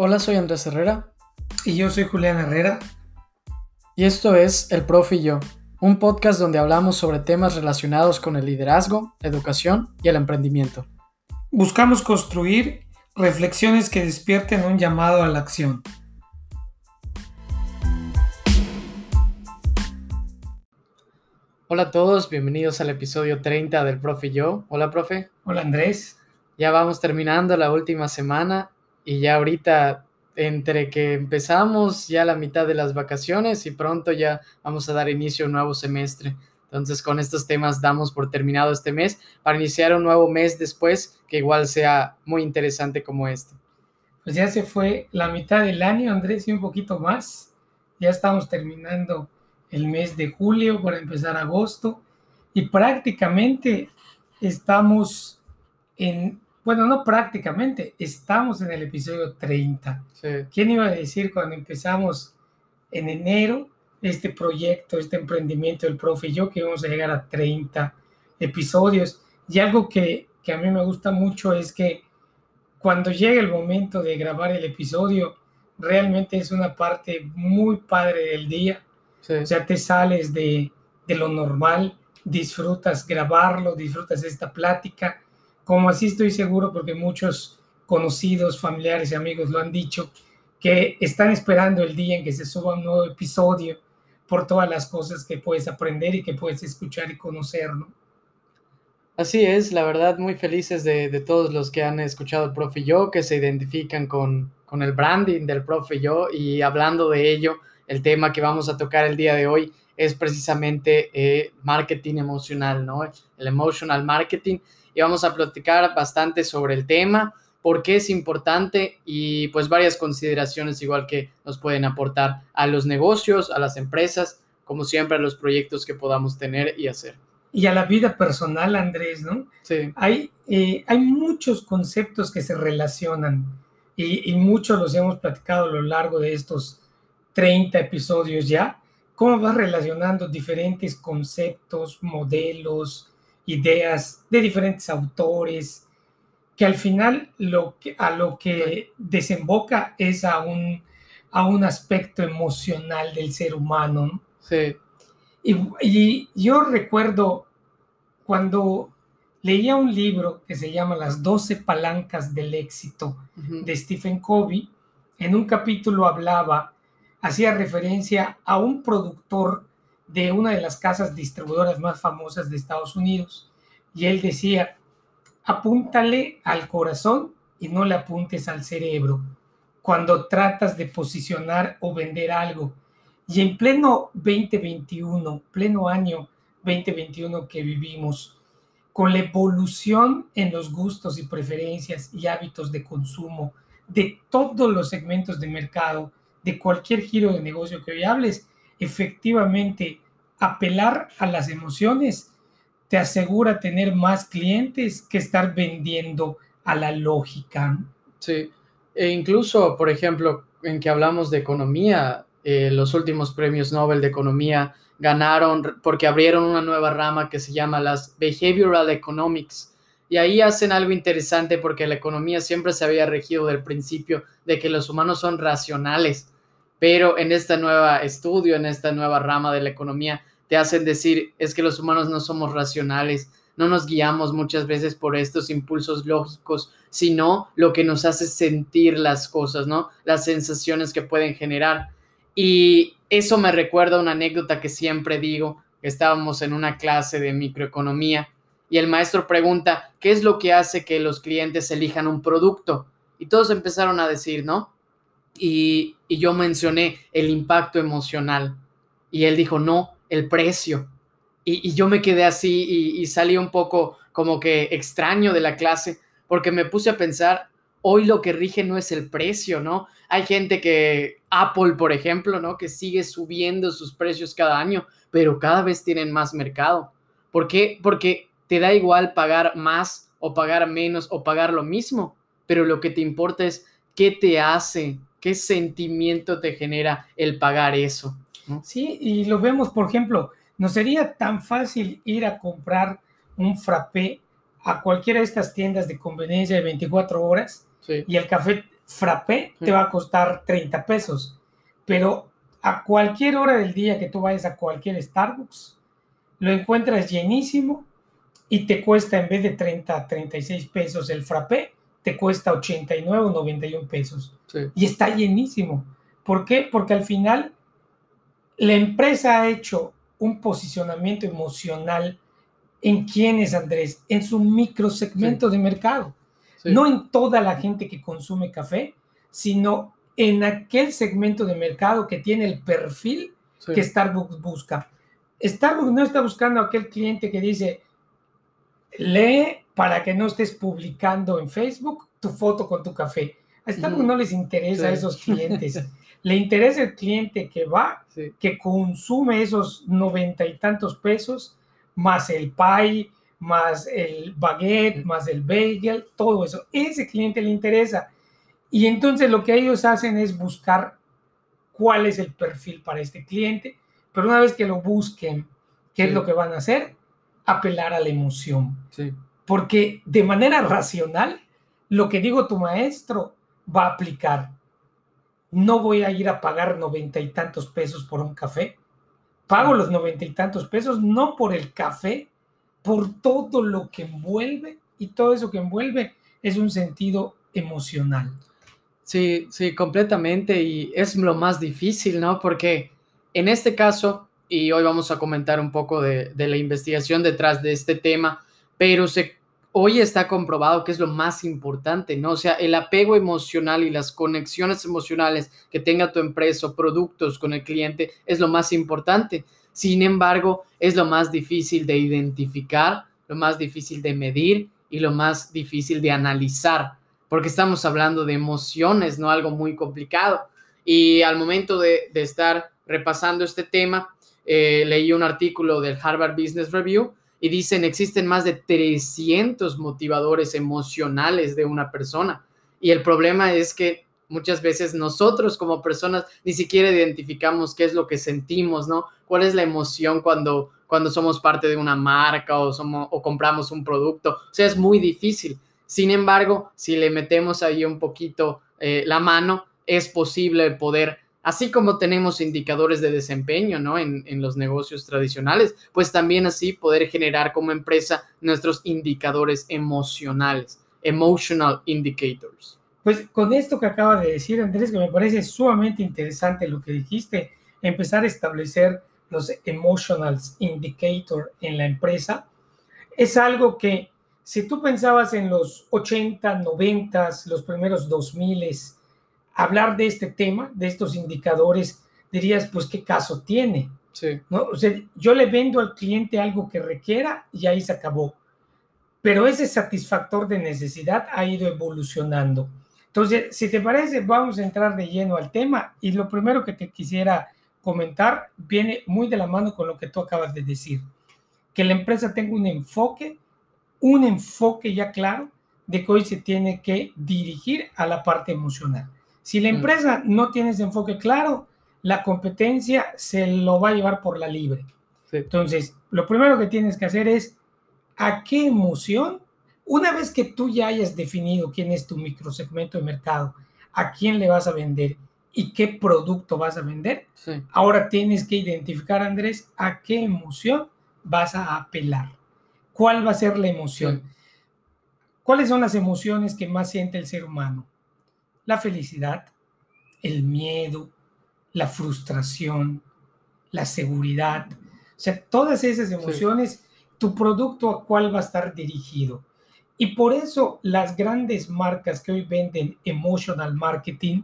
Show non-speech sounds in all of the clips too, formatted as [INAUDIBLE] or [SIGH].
Hola, soy Andrés Herrera. Y yo soy Julián Herrera. Y esto es El Profe y yo, un podcast donde hablamos sobre temas relacionados con el liderazgo, educación y el emprendimiento. Buscamos construir reflexiones que despierten un llamado a la acción. Hola a todos, bienvenidos al episodio 30 del Profe y yo. Hola, profe. Hola, Andrés. Ya vamos terminando la última semana y ya ahorita entre que empezamos ya la mitad de las vacaciones y pronto ya vamos a dar inicio a un nuevo semestre. Entonces con estos temas damos por terminado este mes para iniciar un nuevo mes después que igual sea muy interesante como este. Pues ya se fue la mitad del año, Andrés, y un poquito más. Ya estamos terminando el mes de julio para empezar agosto y prácticamente estamos en, bueno, no prácticamente, estamos en el episodio 30. ¿Quién iba a decir cuando empezamos en enero este proyecto, este emprendimiento del profe y yo que íbamos a llegar a 30 episodios? Y algo que, que a mí me gusta mucho es que cuando llega el momento de grabar el episodio, realmente es una parte muy padre del día o sea, te sales de, de lo normal, disfrutas grabarlo, disfrutas esta plática. Como así estoy seguro, porque muchos conocidos, familiares y amigos lo han dicho, que están esperando el día en que se suba un nuevo episodio por todas las cosas que puedes aprender y que puedes escuchar y conocer, ¿no? Así es, la verdad, muy felices de, todos los que han escuchado el profe yo, que se identifican con, con el branding del profe y yo, y hablando de ello, el tema que vamos a tocar el día de hoy es precisamente eh, marketing emocional, ¿no? El emotional marketing. Y vamos a platicar bastante sobre el tema, por qué es importante y pues varias consideraciones igual que nos pueden aportar a los negocios, a las empresas, como siempre a los proyectos que podamos tener y hacer. Y a la vida personal, Andrés, ¿no? Sí. Hay, eh, hay muchos conceptos que se relacionan y, y muchos los hemos platicado a lo largo de estos 30 episodios ya, cómo vas relacionando diferentes conceptos, modelos, ideas de diferentes autores, que al final lo que, a lo que desemboca es a un, a un aspecto emocional del ser humano. Sí. Y, yo recuerdo cuando leía un libro que se llama Las 12 palancas del éxito de Stephen Covey, en un capítulo hablaba hacía referencia a un productor de una de las casas distribuidoras más famosas de Estados Unidos. Y él decía, apúntale al corazón y no le apuntes al cerebro cuando tratas de posicionar o vender algo. Y en pleno 2021, pleno año 2021 que vivimos, con la evolución en los gustos y preferencias y hábitos de consumo de todos los segmentos de mercado, de cualquier giro de negocio que hoy hables, efectivamente apelar a las emociones te asegura tener más clientes que estar vendiendo a la lógica. Sí, e incluso, por ejemplo, en que hablamos de economía, eh, los últimos premios Nobel de Economía ganaron porque abrieron una nueva rama que se llama las Behavioral Economics. Y ahí hacen algo interesante porque la economía siempre se había regido del principio de que los humanos son racionales pero en este nuevo estudio, en esta nueva rama de la economía, te hacen decir es que los humanos no somos racionales, no nos guiamos muchas veces por estos impulsos lógicos, sino lo que nos hace sentir las cosas, ¿no? Las sensaciones que pueden generar. Y eso me recuerda una anécdota que siempre digo, estábamos en una clase de microeconomía y el maestro pregunta, ¿qué es lo que hace que los clientes elijan un producto? Y todos empezaron a decir, ¿no? Y, yo mencioné el impacto emocional y él dijo, no, el precio. Y, yo me quedé así y, salí un poco como que extraño de la clase porque me puse a pensar, hoy lo que rige no es el precio, ¿no? Hay gente que, Apple, por ejemplo, ¿no? Que sigue subiendo sus precios cada año, pero cada vez tienen más mercado. ¿Por qué? Porque te da igual pagar más o pagar menos o pagar lo mismo, pero lo que te importa es qué te hace qué sentimiento te genera el pagar eso. Sí, y lo vemos, por ejemplo, no sería tan fácil ir a comprar un frappé a cualquiera de estas tiendas de conveniencia de 24 horas y el café frappé te va a costar 30 pesos, pero a cualquier hora del día que tú vayas a cualquier Starbucks, lo encuentras llenísimo y te cuesta en vez de 30 a 36 pesos el frappé, te cuesta 89 o 91 pesos. Y está llenísimo. ¿Por qué? Porque al final la empresa ha hecho un posicionamiento emocional en quién es Andrés, en su microsegmento de mercado. No en toda la gente que consume café, sino en aquel segmento de mercado que tiene el perfil que Starbucks busca. Starbucks no está buscando a aquel cliente que dice, lee para que no estés publicando en Facebook tu foto con tu café. A Starbucks no les interesa a esos clientes. [LAUGHS] Le interesa el cliente que va, que consume esos noventa y tantos pesos, más el pie, más el baguette, más el bagel, todo eso. Ese cliente le interesa. Y entonces lo que ellos hacen es buscar cuál es el perfil para este cliente, pero una vez que lo busquen, ¿qué es lo que van a hacer? Apelar a la emoción. Porque de manera racional, lo que digo tu maestro va a aplicar. No voy a ir a pagar noventa y tantos pesos por un café. Pago los noventa y tantos pesos no por el café, por todo lo que envuelve y todo eso que envuelve es un sentido emocional. Sí, sí, completamente. Y es lo más difícil, ¿no? Porque en este caso, y hoy vamos a comentar un poco de, la investigación detrás de este tema, pero se, hoy está comprobado que es lo más importante, ¿no? O sea, el apego emocional y las conexiones emocionales que tenga tu empresa o productos con el cliente es lo más importante. Sin embargo, es lo más difícil de identificar, lo más difícil de medir y lo más difícil de analizar porque estamos hablando de emociones, no algo muy complicado. Y al momento de, estar repasando este tema, eh, leí un artículo del Harvard Business Review y dicen existen más de 300 motivadores emocionales de una persona. Y el problema es que muchas veces nosotros como personas ni siquiera identificamos qué es lo que sentimos, ¿no? ¿Cuál es la emoción cuando, cuando somos parte de una marca o, somos, o compramos un producto? O sea, es muy difícil. Sin embargo, si le metemos ahí un poquito eh, la mano, es posible poder, así como tenemos indicadores de desempeño ¿no? en, los negocios tradicionales, pues también así poder generar como empresa nuestros indicadores emocionales, emotional indicators. Pues con esto que acaba de decir Andrés, que me parece sumamente interesante lo que dijiste, empezar a establecer los emotional indicators en la empresa, es algo que si tú pensabas en los 80, 90, los primeros 2000, hablar de este tema, de estos indicadores, dirías, pues, ¿qué caso tiene? Sí. ¿No? O sea, yo le vendo al cliente algo que requiera y ahí se acabó. Pero ese satisfactor de necesidad ha ido evolucionando. Entonces, si te parece, vamos a entrar de lleno al tema y lo primero que te quisiera comentar viene muy de la mano con lo que tú acabas de decir, que la empresa tenga un enfoque un enfoque ya claro de que hoy se tiene que dirigir a la parte emocional. Si la mm. empresa no tiene ese enfoque claro, la competencia se lo va a llevar por la libre. Entonces, lo primero que tienes que hacer es a qué emoción, una vez que tú ya hayas definido quién es tu microsegmento de mercado, a quién le vas a vender y qué producto vas a vender, ahora tienes que identificar, Andrés, a qué emoción vas a apelar. ¿Cuál va a ser la emoción? ¿Cuáles son las emociones que más siente el ser humano? La felicidad, el miedo, la frustración, la seguridad. O sea, todas esas emociones, tu producto a cuál va a estar dirigido. Y por eso las grandes marcas que hoy venden emotional marketing,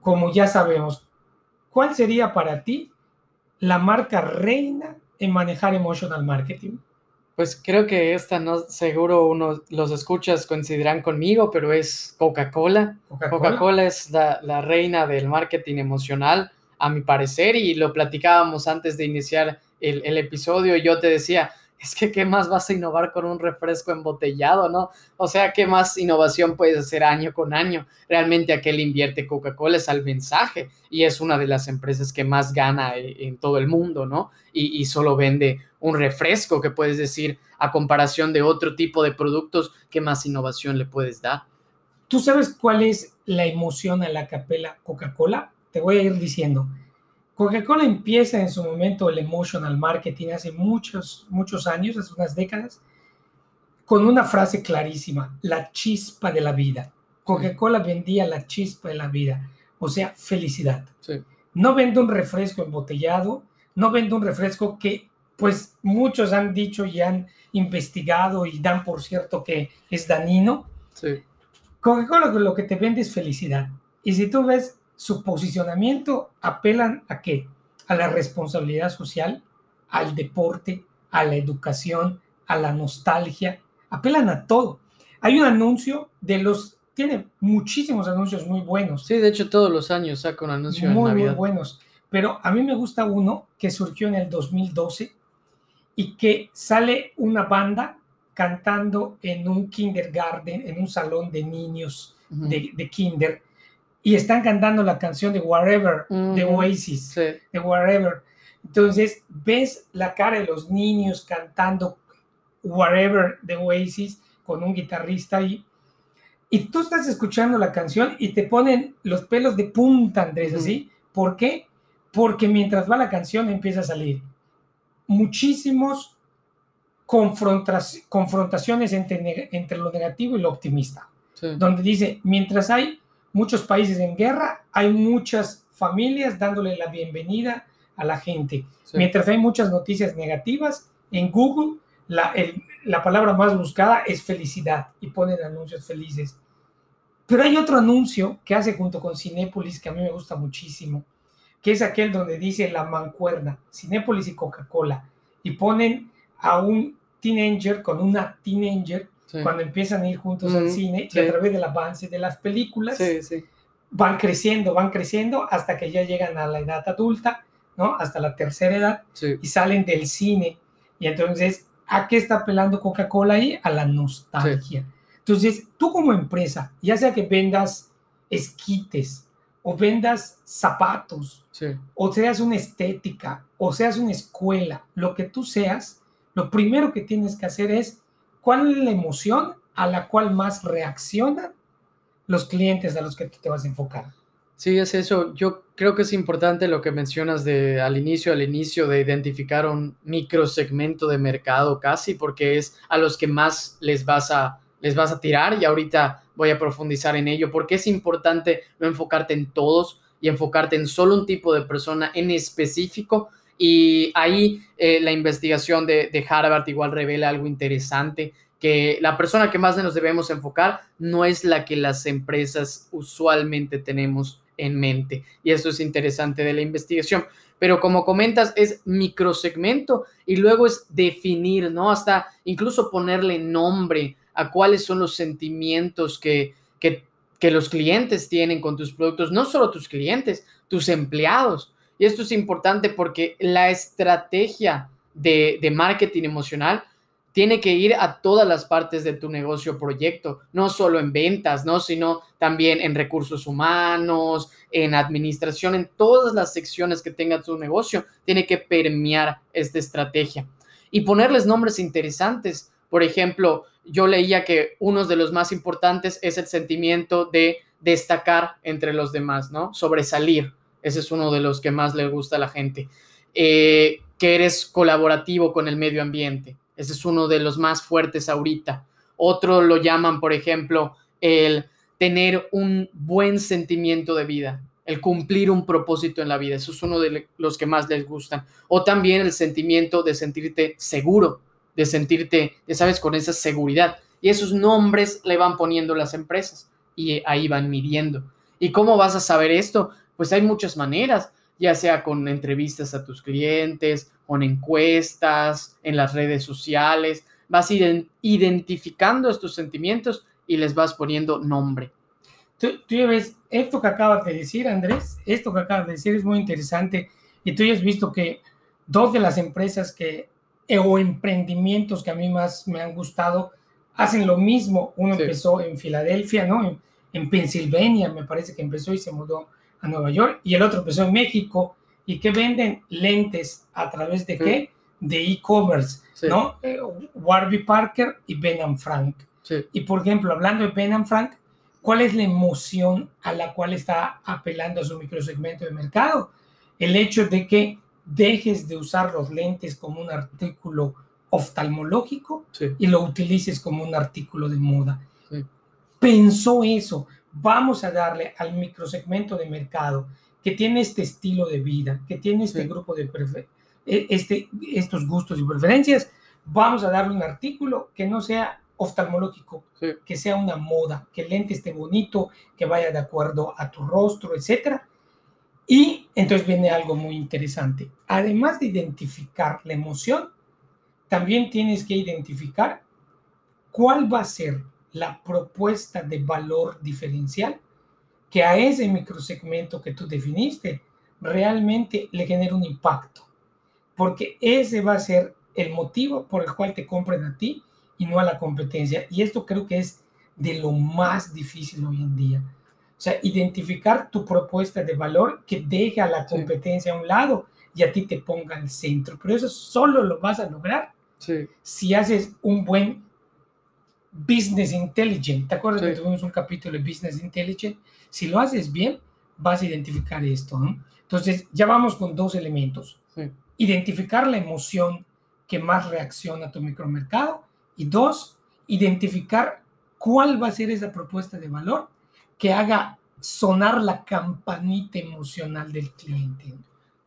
como ya sabemos, ¿cuál sería para ti la marca reina en manejar emotional marketing? Pues creo que esta no, seguro uno los escuchas coincidirán conmigo, pero es Coca-Cola. Coca-Cola es la, la, reina del marketing emocional, a mi parecer, y lo platicábamos antes de iniciar el, el episodio. Y yo te decía, es que qué más vas a innovar con un refresco embotellado, ¿no? O sea, qué más innovación puedes hacer año con año. Realmente aquel invierte Coca-Cola es al mensaje y es una de las empresas que más gana e, en todo el mundo, ¿no? Y, y solo vende un refresco que puedes decir a comparación de otro tipo de productos, ¿qué más innovación le puedes dar? ¿Tú sabes cuál es la emoción a la capela Coca-Cola? Te voy a ir diciendo. Coca-Cola empieza en su momento el emotional marketing hace muchos, muchos años, hace unas décadas, con una frase clarísima, la chispa de la vida. Coca-Cola vendía la chispa de la vida, o sea, felicidad. No vende un refresco embotellado, no vende un refresco que pues muchos han dicho y han investigado y dan por cierto que es dañino. Sí. Coca-Cola lo que te vende es felicidad. Y si tú ves su posicionamiento, apelan a qué? A la responsabilidad social, al deporte, a la educación, a la nostalgia, apelan a todo. Hay un anuncio de los, tiene muchísimos anuncios muy buenos. Sí, de hecho todos los años saca un anuncio muy, Muy buenos, pero a mí me gusta uno que surgió en el 2012 y que sale una banda cantando en un kindergarten, en un salón de niños de, de kinder, y están cantando la canción de Whatever, de Oasis, de Whatever. Entonces, ves la cara de los niños cantando Whatever de Oasis con un guitarrista ahí. Y tú estás escuchando la canción y te ponen los pelos de punta, Andrés, así. ¿Por qué? Porque mientras va la canción empieza a salir muchísimos confrontaciones entre, entre lo negativo y lo optimista. Donde dice, mientras hay muchos países en guerra, hay muchas familias dándole la bienvenida a la gente. Mientras hay muchas noticias negativas, en Google la, la palabra más buscada es felicidad y ponen anuncios felices. Pero hay otro anuncio que hace junto con Cinépolis que a mí me gusta muchísimo, que es aquel donde dice la mancuerna, Cinépolis y Coca-Cola, y ponen a un teenager con una teenager cuando empiezan a ir juntos al cine y a través del avance de las películas van creciendo, van creciendo hasta que ya llegan a la edad adulta, ¿no? Hasta la tercera edad y salen del cine. Y entonces, ¿a qué está apelando Coca-Cola ahí? A la nostalgia. Entonces, tú como empresa, ya sea que vendas esquites o vendas zapatos, o seas una estética, o seas una escuela, lo que tú seas, lo primero que tienes que hacer es ¿Cuál es la emoción a la cual más reaccionan los clientes a los que tú te vas a enfocar? Sí, es eso. Yo creo que es importante lo que mencionas de al inicio, al inicio de identificar un microsegmento de mercado casi, porque es a los que más les vas a les vas a tirar y ahorita voy a profundizar en ello, porque es importante no enfocarte en todos y enfocarte en solo un tipo de persona en específico y ahí eh, la investigación de, de, Harvard igual revela algo interesante, que la persona que más nos debemos enfocar no es la que las empresas usualmente tenemos en mente. Y eso es interesante de la investigación. Pero como comentas, es microsegmento y luego es definir, ¿no? Hasta incluso ponerle nombre a cuáles son los sentimientos que, que, los clientes tienen con tus productos, no solo tus clientes, tus empleados y esto es importante porque la estrategia de, marketing emocional tiene que ir a todas las partes de tu negocio proyecto, no solo en ventas, ¿no? sino también en recursos humanos, en administración, en todas las secciones que tenga tu negocio, tiene que permear esta estrategia y ponerles nombres interesantes. Por ejemplo, yo leía que uno de los más importantes es el sentimiento de destacar entre los demás, ¿no? Sobresalir. Ese es uno de los que más le gusta a la gente. Eh, que eres colaborativo con el medio ambiente. Ese es uno de los más fuertes ahorita. Otro lo llaman, por ejemplo, el tener un buen sentimiento de vida, el cumplir un propósito en la vida. Eso es uno de los que más les gustan. O también el sentimiento de sentirte seguro, de sentirte, ya sabes, con esa seguridad. Y esos nombres le van poniendo las empresas y ahí van midiendo. ¿Y cómo vas a saber esto? Pues hay muchas maneras, ya sea con entrevistas a tus clientes, con encuestas, en las redes sociales, vas identificando estos sentimientos y les vas poniendo nombre. Tú, ya ves, esto que acabas de decir, Andrés, esto que acabas de decir es muy interesante y tú ya has visto que dos de las empresas que o emprendimientos que a mí más me han gustado hacen lo mismo. Uno empezó en Filadelfia, ¿no? En, en Pensilvania, me parece que empezó y se mudó a Nueva York y el otro empezó en México y que venden lentes a través de qué? De e-commerce, ¿no? Eh, Warby Parker y Ben Frank. Y por ejemplo, hablando de Ben Frank, ¿Cuál es la emoción a la cual está apelando a su microsegmento de mercado? El hecho de que dejes de usar los lentes como un artículo oftalmológico y lo utilices como un artículo de moda. Pensó eso, vamos a darle al microsegmento de mercado que tiene este estilo de vida, que tiene este grupo de e, este, estos gustos y preferencias, vamos a darle un artículo que no sea oftalmológico, que sea una moda, que el lente esté bonito, que vaya de acuerdo a tu rostro, etcétera. Y entonces viene algo muy interesante. Además de identificar la emoción, también tienes que identificar cuál va a ser la propuesta de valor diferencial que a ese microsegmento que tú definiste realmente le genere un impacto. Porque ese va a ser el motivo por el cual te compren a ti y no a la competencia. Y esto creo que es de lo más difícil hoy en día. O sea, identificar tu propuesta de valor que deje a la competencia a un lado y a ti te ponga al centro. Pero eso solo lo vas a lograr si haces un buen business intelligent. ¿Te acuerdas que tuvimos un capítulo de business intelligent? Si lo haces bien, vas a identificar esto. Entonces, ya vamos con dos elementos. Identificar la emoción que más reacciona a tu micromercado y dos, identificar cuál va a ser esa propuesta de valor que haga sonar la campanita emocional del cliente.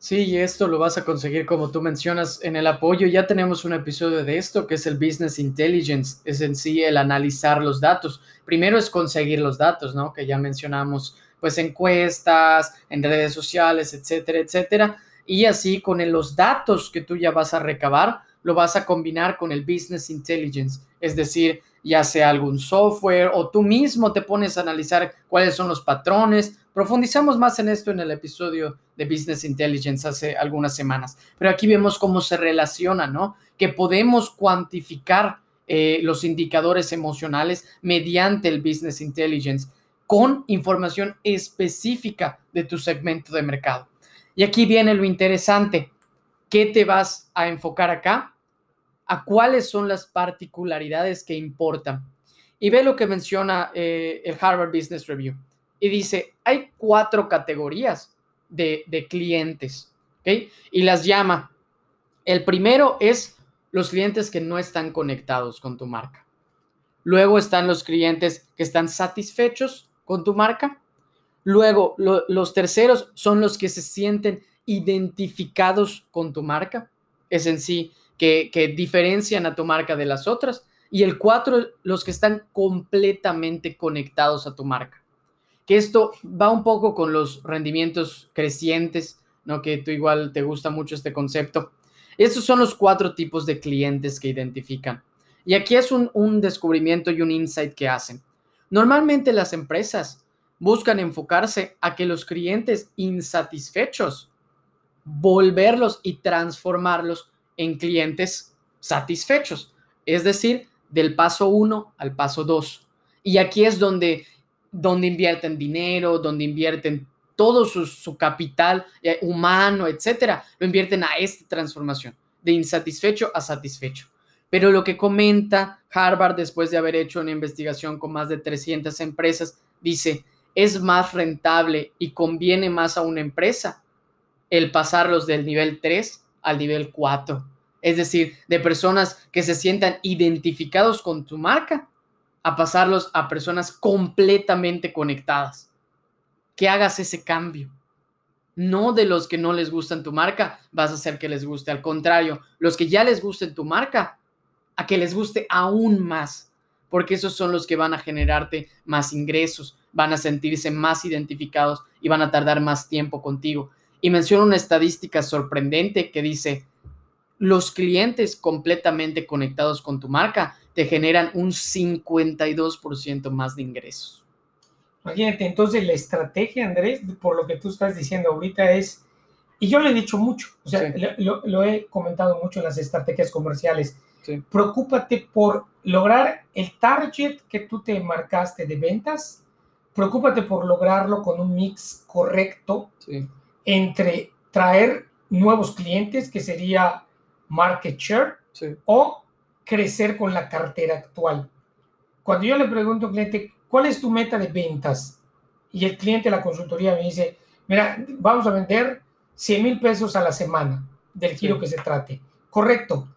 Sí, y esto lo vas a conseguir como tú mencionas en el apoyo. Ya tenemos un episodio de esto que es el Business Intelligence, es en sí el analizar los datos. Primero es conseguir los datos, ¿no? Que ya mencionamos, pues encuestas, en redes sociales, etcétera, etcétera. Y así con los datos que tú ya vas a recabar, lo vas a combinar con el Business Intelligence, es decir, ya sea algún software o tú mismo te pones a analizar cuáles son los patrones. Profundizamos más en esto en el episodio de Business Intelligence hace algunas semanas, pero aquí vemos cómo se relaciona, ¿no? Que podemos cuantificar eh, los indicadores emocionales mediante el Business Intelligence con información específica de tu segmento de mercado. Y aquí viene lo interesante. ¿Qué te vas a enfocar acá? A cuáles son las particularidades que importan. Y ve lo que menciona eh, el Harvard Business Review. Y dice, hay cuatro categorías de, de clientes, ¿ok? Y las llama. El primero es los clientes que no están conectados con tu marca. Luego están los clientes que están satisfechos con tu marca. Luego, los terceros son los que se sienten identificados con tu marca. Es en sí que, diferencian a tu marca de las otras. Y el cuatro, los que están completamente conectados a tu marca. Que esto va un poco con los rendimientos crecientes, ¿no? Que tú igual te gusta mucho este concepto. Estos son los cuatro tipos de clientes que identifican. Y aquí es un, un descubrimiento y un insight que hacen. Normalmente las empresas buscan enfocarse a que los clientes insatisfechos, volverlos y transformarlos en clientes satisfechos, es decir, del paso 1 al paso 2. Y aquí es donde, donde invierten dinero, donde invierten todo su, capital eh, humano, etcétera, lo invierten a esta transformación, de insatisfecho a satisfecho. Pero lo que comenta Harvard después de haber hecho una investigación con más de 300 empresas, dice, es más rentable y conviene más a una empresa el pasarlos del nivel 3 al nivel 4. Es decir, de personas que se sientan identificados con tu marca a pasarlos a personas completamente conectadas. Que hagas ese cambio. No de los que no les gustan tu marca, vas a hacer que les guste. Al contrario, los que ya les gusten tu marca, a que les guste aún más. Porque esos son los que van a generarte más ingresos, van a sentirse más identificados y van a tardar más tiempo contigo. Y menciono una estadística sorprendente que dice, los clientes completamente conectados con tu marca te generan un 52% más de ingresos. Imagínate, entonces la estrategia, Andrés, por lo que tú estás diciendo ahorita es, y yo lo he dicho mucho, o sea, lo, he comentado mucho en las estrategias comerciales, preocúpate por lograr el target que tú te marcaste de ventas, preocúpate por lograrlo con un mix correcto entre traer nuevos clientes, que sería market share o crecer con la cartera actual. Cuando yo le pregunto a un cliente, ¿cuál es tu meta de ventas? Y el cliente de la consultoría me dice, mira, vamos a vender 100 mil pesos a la semana del giro que se trate. Correcto.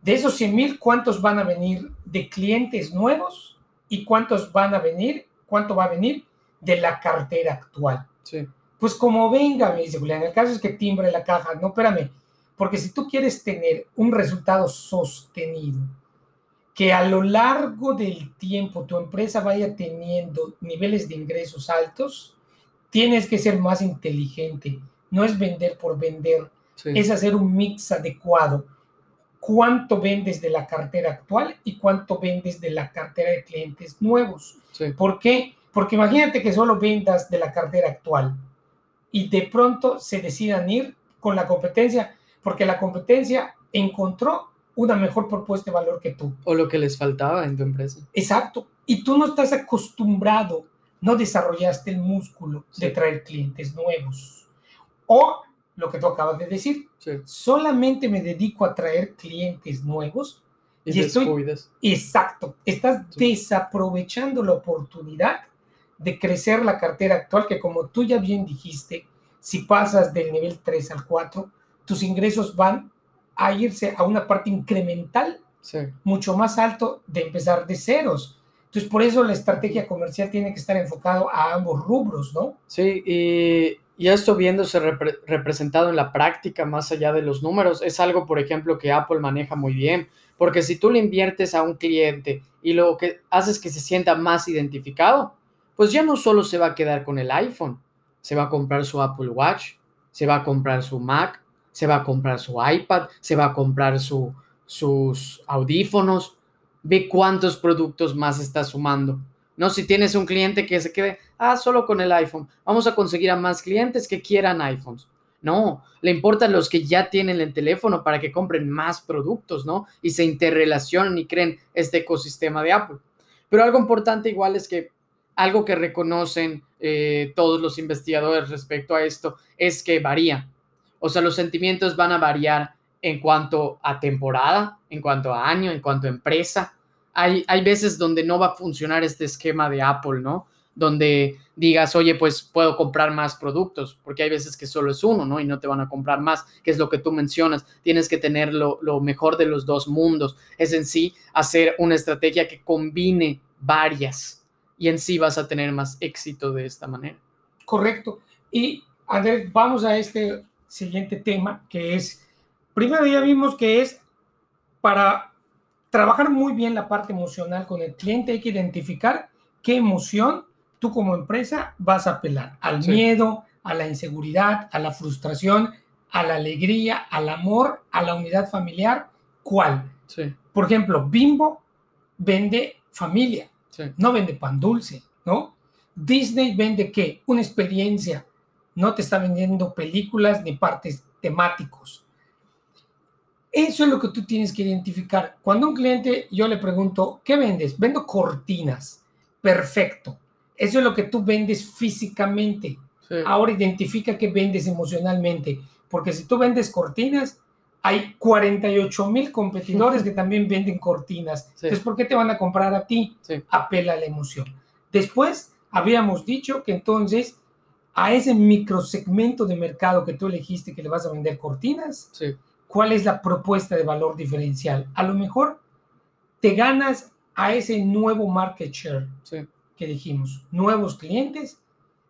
De esos 100 mil, ¿cuántos van a venir de clientes nuevos y cuántos van a venir, cuánto va a venir de la cartera actual? Sí. Pues como venga, me dice Julián, el caso es que timbre la caja. No, espérame, porque si tú quieres tener un resultado sostenido, que a lo largo del tiempo tu empresa vaya teniendo niveles de ingresos altos, tienes que ser más inteligente. No es vender por vender, es hacer un mix adecuado. ¿Cuánto vendes de la cartera actual y cuánto vendes de la cartera de clientes nuevos? ¿Por qué? Porque imagínate que solo vendas de la cartera actual y de pronto se decidan ir con la competencia, porque la competencia encontró una mejor propuesta de valor que tú. O lo que les faltaba en tu empresa. Exacto. Y tú no estás acostumbrado, no desarrollaste el músculo de traer clientes nuevos. O lo que tú acabas de decir, solamente me dedico a traer clientes nuevos. Y, estoy, exacto, estás desaprovechando la oportunidad de crecer la cartera actual, que como tú ya bien dijiste, si pasas del nivel 3 al 4, tus ingresos van a irse a una parte incremental mucho más alto de empezar de ceros. Entonces, por eso la estrategia comercial tiene que estar enfocado a ambos rubros, ¿no? Sí, y ya esto viéndose representado en la práctica, más allá de los números, es algo, por ejemplo, que Apple maneja muy bien, porque si tú le inviertes a un cliente y lo que haces que se sienta más identificado, pues ya no solo se va a quedar con el iPhone, se va a comprar su Apple Watch, se va a comprar su Mac, se va a comprar su iPad, se va a comprar su, sus audífonos, ve cuántos productos más está sumando. No, si tienes un cliente que se quede, ah, solo con el iPhone, vamos a conseguir a más clientes que quieran iPhones. No, le importan los que ya tienen el teléfono para que compren más productos, ¿no? Y se interrelacionen y creen este ecosistema de Apple. Pero algo importante igual es que algo que reconocen eh, todos los investigadores respecto a esto es que varía. O sea, los sentimientos van a variar en cuanto a temporada, en cuanto a año, en cuanto a empresa. Hay, hay veces donde no va a funcionar este esquema de Apple, ¿no? Donde digas, oye, pues puedo comprar más productos, porque hay veces que solo es uno, ¿no? Y no te van a comprar más, que es lo que tú mencionas. Tienes que tener lo, lo mejor de los dos mundos. Es en sí hacer una estrategia que combine varias y en sí vas a tener más éxito de esta manera. Correcto. Y Andrés, vamos a este siguiente tema, que es, primero ya vimos que es para trabajar muy bien la parte emocional con el cliente, hay que identificar qué emoción tú como empresa vas a apelar, al miedo, a la inseguridad, a la frustración, a la alegría, al amor, a la unidad familiar, ¿cuál? Por ejemplo, Bimbo vende familia, no vende pan dulce, ¿no? Disney vende qué? Una experiencia, no te está vendiendo películas ni partes temáticos. Eso es lo que tú tienes que identificar. Cuando un cliente yo le pregunto, ¿qué vendes? Vendo cortinas. Perfecto. Eso es lo que tú vendes físicamente. Ahora identifica qué vendes emocionalmente. Porque si tú vendes cortinas, hay 48 mil competidores [LAUGHS] que también venden cortinas. Entonces, ¿por qué te van a comprar a ti? Apela a la emoción. Después, habíamos dicho que entonces a ese microsegmento de mercado que tú elegiste que le vas a vender cortinas, ¿cuál es la propuesta de valor diferencial? A lo mejor te ganas a ese nuevo market share que dijimos, nuevos clientes,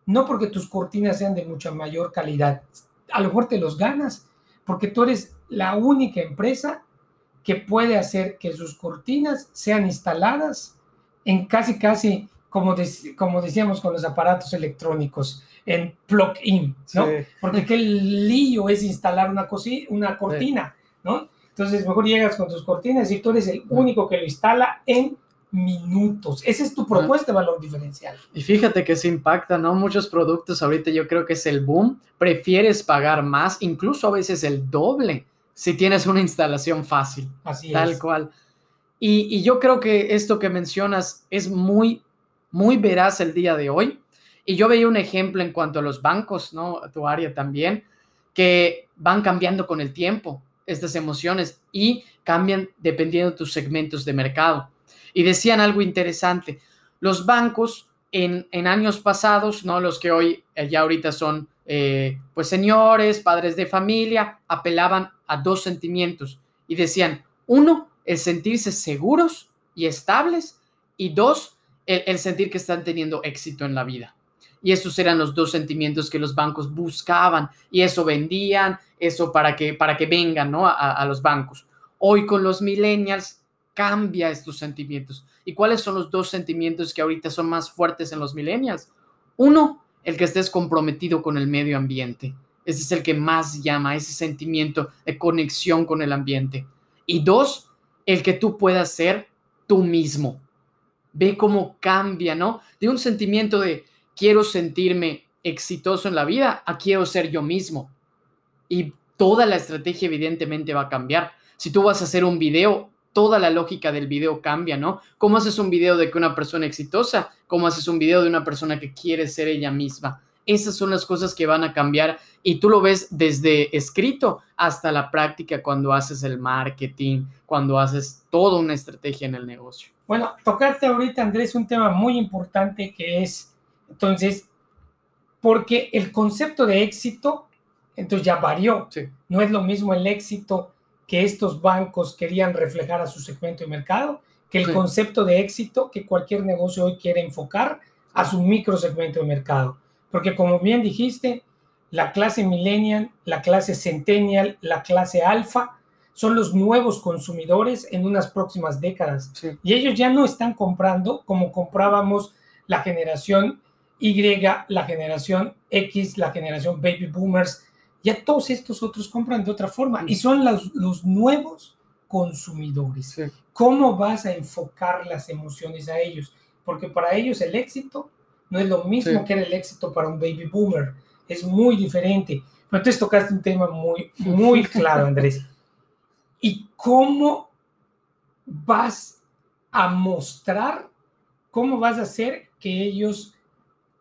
no porque tus cortinas sean de mucha mayor calidad, a lo mejor te los ganas porque tú eres la única empresa que puede hacer que sus cortinas sean instaladas en casi, casi, como, como decíamos con los aparatos electrónicos, en plug-in, ¿no? Porque qué lío es instalar una, una cortina, ¿no? Entonces, mejor llegas con tus cortinas y tú eres el único que lo instala en minutos. Esa es tu propuesta de valor diferencial. Y fíjate que se impacta, ¿no? Muchos productos ahorita yo creo que es el boom. Prefieres pagar más, incluso a veces el doble, si tienes una instalación fácil. Así tal cual. Y, y, yo creo que esto que mencionas es muy, muy veraz el día de hoy. Y yo veía un ejemplo en cuanto a los bancos, ¿no? Tu área también, que van cambiando con el tiempo estas emociones y cambian dependiendo de tus segmentos de mercado. Y decían algo interesante, los bancos en, en años pasados, ¿no? Los que hoy eh, ya ahorita son eh, pues señores, padres de familia, apelaban a dos sentimientos y decían, uno, el sentirse seguros y estables y dos, el, sentir que están teniendo éxito en la vida. Y esos eran los dos sentimientos que los bancos buscaban y eso vendían, eso para que, para que vengan a, a los bancos. Hoy con los millennials cambia estos sentimientos. ¿Y cuáles son los dos sentimientos que ahorita son más fuertes en los millennials? Uno, el que estés comprometido con el medio ambiente. Ese es el que más llama, ese sentimiento de conexión con el ambiente. Y dos, el que tú puedas ser tú mismo. Ve cómo cambia, ¿no? De un sentimiento de quiero sentirme exitoso en la vida a quiero ser yo mismo. Y toda la estrategia evidentemente va a cambiar. Si tú vas a hacer un video, toda la lógica del video cambia, ¿no? ¿Cómo haces un video de que una persona exitosa? ¿Cómo haces un video de una persona que quiere ser ella misma? Esas son las cosas que van a cambiar y tú lo ves desde escrito hasta la práctica cuando haces el marketing, cuando haces toda una estrategia en el negocio. Bueno, tocaste ahorita, Andrés, un tema muy importante que es, entonces, porque el concepto de éxito, entonces ya varió. No es lo mismo el éxito que estos bancos querían reflejar a su segmento de mercado, que el concepto de éxito que cualquier negocio hoy quiere enfocar a su micro segmento de mercado. Porque como bien dijiste, la clase millennial, la clase centennial, la clase alfa, son los nuevos consumidores en unas próximas décadas. Y ellos ya no están comprando como comprábamos la generación Y, la generación X, la generación baby boomers, ya todos estos otros compran de otra forma y son los, los nuevos consumidores. ¿Cómo vas a enfocar las emociones a ellos? Porque para ellos el éxito no es lo mismo que era el éxito para un baby boomer, es muy diferente. Pero entonces tocaste un tema muy, muy [LAUGHS] claro, Andrés. ¿Y cómo vas a mostrar, cómo vas a hacer que ellos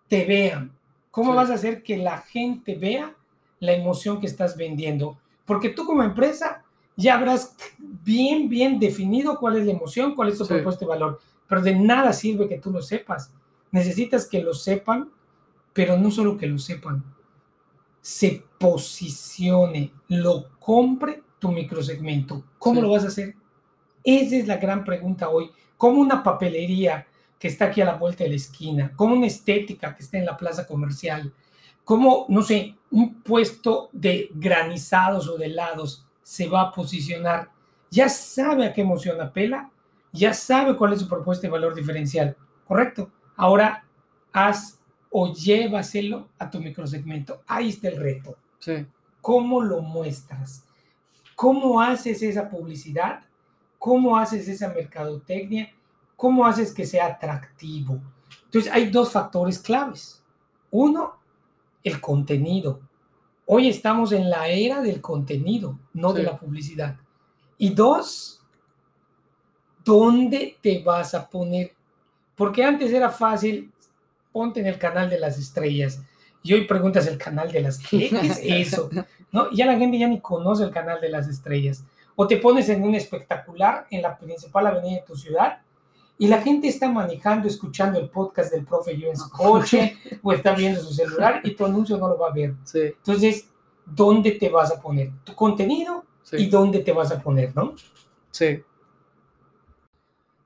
te vean? ¿Cómo vas a hacer que la gente vea la emoción que estás vendiendo. Porque tú como empresa ya habrás bien, bien definido cuál es la emoción, cuál es tu propuesta de valor. Pero de nada sirve que tú lo sepas. Necesitas que lo sepan, pero no solo que lo sepan, se posicione, lo compre tu microsegmento. ¿Cómo lo vas a hacer? Esa es la gran pregunta hoy. ¿Cómo una papelería que está aquí a la vuelta de la esquina, como una estética que está en la plaza comercial, cómo, no sé, un puesto de granizados o de helados se va a posicionar, ya sabe a qué emoción apela, ya sabe cuál es su propuesta de valor diferencial, ¿correcto? Ahora haz o llévaselo a tu microsegmento. Ahí está el reto. Sí. ¿Cómo lo muestras? ¿Cómo haces esa publicidad? ¿Cómo haces esa mercadotecnia? ¿Cómo haces que sea atractivo? Entonces hay dos factores claves. Uno, el contenido. Hoy estamos en la era del contenido, no de la publicidad. Y dos, ¿dónde te vas a poner? Porque antes era fácil, ponte en el canal de las estrellas. Y hoy preguntas el canal de las ¿qué es [LAUGHS] eso? ¿No? Ya la gente ya ni conoce el canal de las estrellas. O te pones en un espectacular en la principal avenida de tu ciudad y la gente está manejando, escuchando el podcast del profe yo en su coche [LAUGHS] o está viendo su celular y tu anuncio no lo va a ver. Entonces, ¿dónde te vas a poner? Tu contenido y dónde te vas a poner, ¿no? Sí.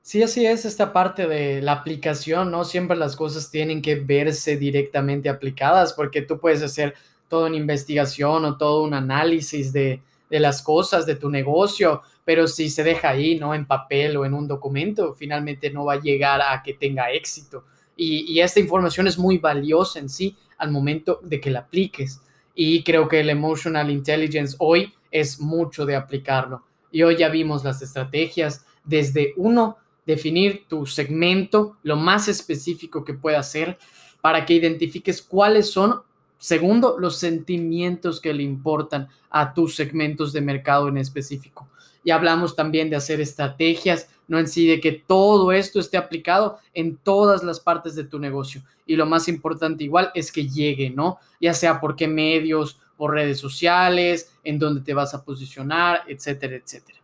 Sí, así es esta parte de la aplicación, ¿no? Siempre las cosas tienen que verse directamente aplicadas porque tú puedes hacer toda una investigación o todo un análisis de, de las cosas de tu negocio, pero si se deja ahí, ¿no? En papel o en un documento, finalmente no va a llegar a que tenga éxito. Y, esta información es muy valiosa en sí al momento de que la apliques. Y creo que el emotional intelligence hoy es mucho de aplicarlo. Y hoy ya vimos las estrategias desde uno, definir tu segmento lo más específico que pueda ser para que identifiques cuáles son Segundo, los sentimientos que le importan a tus segmentos de mercado en específico. Y hablamos también de hacer estrategias, no en sí de que todo esto esté aplicado en todas las partes de tu negocio. Y lo más importante igual es que llegue, ¿no? Ya sea por qué medios, por redes sociales, en dónde te vas a posicionar, etcétera, etcétera.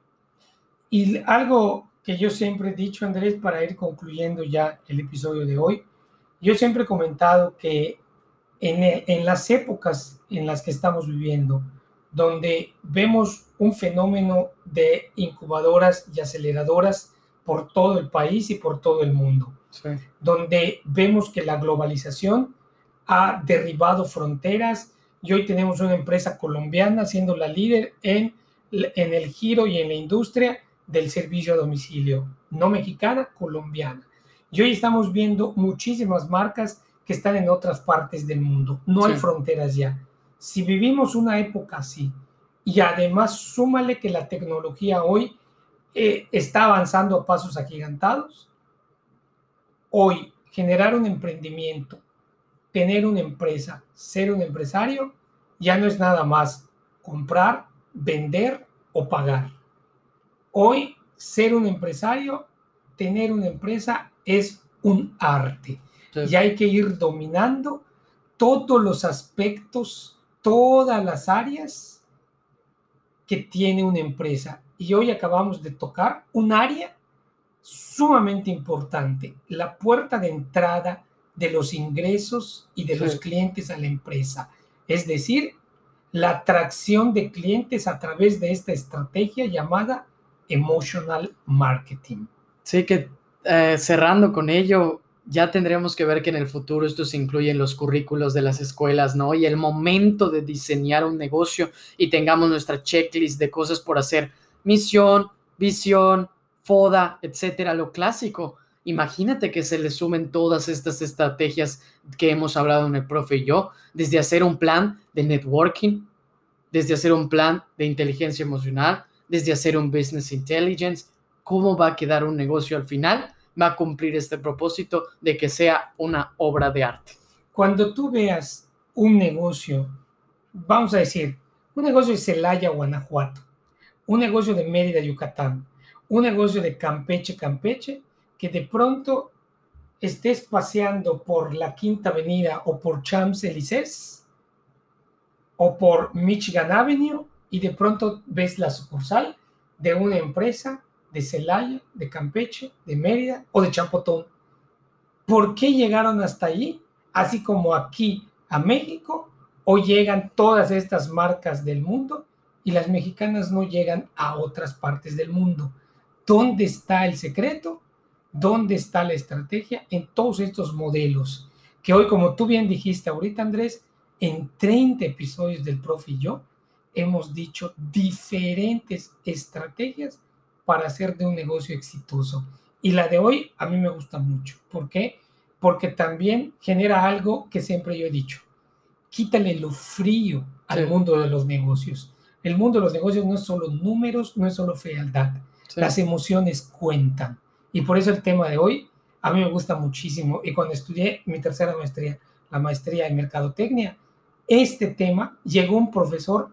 Y algo que yo siempre he dicho, Andrés, para ir concluyendo ya el episodio de hoy. Yo siempre he comentado que en, en las épocas en las que estamos viviendo, donde vemos un fenómeno de incubadoras y aceleradoras por todo el país y por todo el mundo, donde vemos que la globalización ha derribado fronteras y hoy tenemos una empresa colombiana siendo la líder en, en el giro y en la industria del servicio a domicilio, no mexicana, colombiana. Y hoy estamos viendo muchísimas marcas que están en otras partes del mundo. No hay fronteras ya. Si vivimos una época así y además súmale que la tecnología hoy eh, está avanzando a pasos agigantados, hoy generar un emprendimiento, tener una empresa, ser un empresario, ya no es nada más comprar, vender o pagar. Hoy ser un empresario, tener una empresa es un arte y hay que ir dominando todos los aspectos todas las áreas que tiene una empresa. Y hoy acabamos de tocar un área sumamente importante, la puerta de entrada de los ingresos y de los clientes a la empresa. Es decir, la atracción de clientes a través de esta estrategia llamada emotional marketing. Sí, que eh, cerrando con ello, ya tendremos que ver que en el futuro esto se incluye en los currículos de las escuelas, ¿no? Y el momento de diseñar un negocio y tengamos nuestra checklist de cosas por hacer, misión, visión, foda, etcétera, lo clásico. Imagínate que se le sumen todas estas estrategias que hemos hablado en el profe y yo, desde hacer un plan de networking, desde hacer un plan de inteligencia emocional, desde hacer un business intelligence, cómo va a quedar un negocio al final va a cumplir este propósito de que sea una obra de arte. Cuando tú veas un negocio, vamos a decir, un negocio de Celaya, Guanajuato, un negocio de Mérida, Yucatán, un negocio de Campeche, Campeche, que de pronto estés paseando por la Quinta Avenida o por Champs-Élysées o por Michigan Avenue y de pronto ves la sucursal de una empresa de Celaya, de Campeche, de Mérida o de Champotón. ¿Por qué llegaron hasta allí? Así como aquí a México, o llegan todas estas marcas del mundo y las mexicanas no llegan a otras partes del mundo. ¿Dónde está el secreto? ¿Dónde está la estrategia en todos estos modelos? Que hoy, como tú bien dijiste ahorita, Andrés, en 30 episodios del Profe y yo, hemos dicho diferentes estrategias para hacer de un negocio exitoso. Y la de hoy a mí me gusta mucho. ¿Por qué? Porque también genera algo que siempre yo he dicho. Quítale lo frío al mundo de los negocios. El mundo de los negocios no es solo números, no es solo fealdad. Las emociones cuentan. Y por eso el tema de hoy a mí me gusta muchísimo. Y cuando estudié mi tercera maestría, la maestría en mercadotecnia, este tema llegó un profesor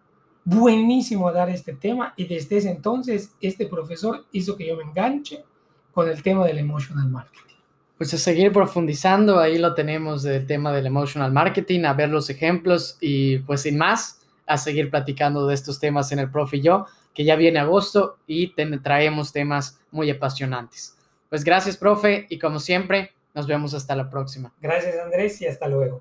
buenísimo dar este tema y desde ese entonces este profesor hizo que yo me enganche con el tema del emotional marketing. Pues a seguir profundizando, ahí lo tenemos del tema del emotional marketing, a ver los ejemplos y pues sin más, a seguir platicando de estos temas en el profe y yo, que ya viene agosto y traemos temas muy apasionantes. Pues gracias, profe, y como siempre, nos vemos hasta la próxima. Gracias, Andrés, y hasta luego.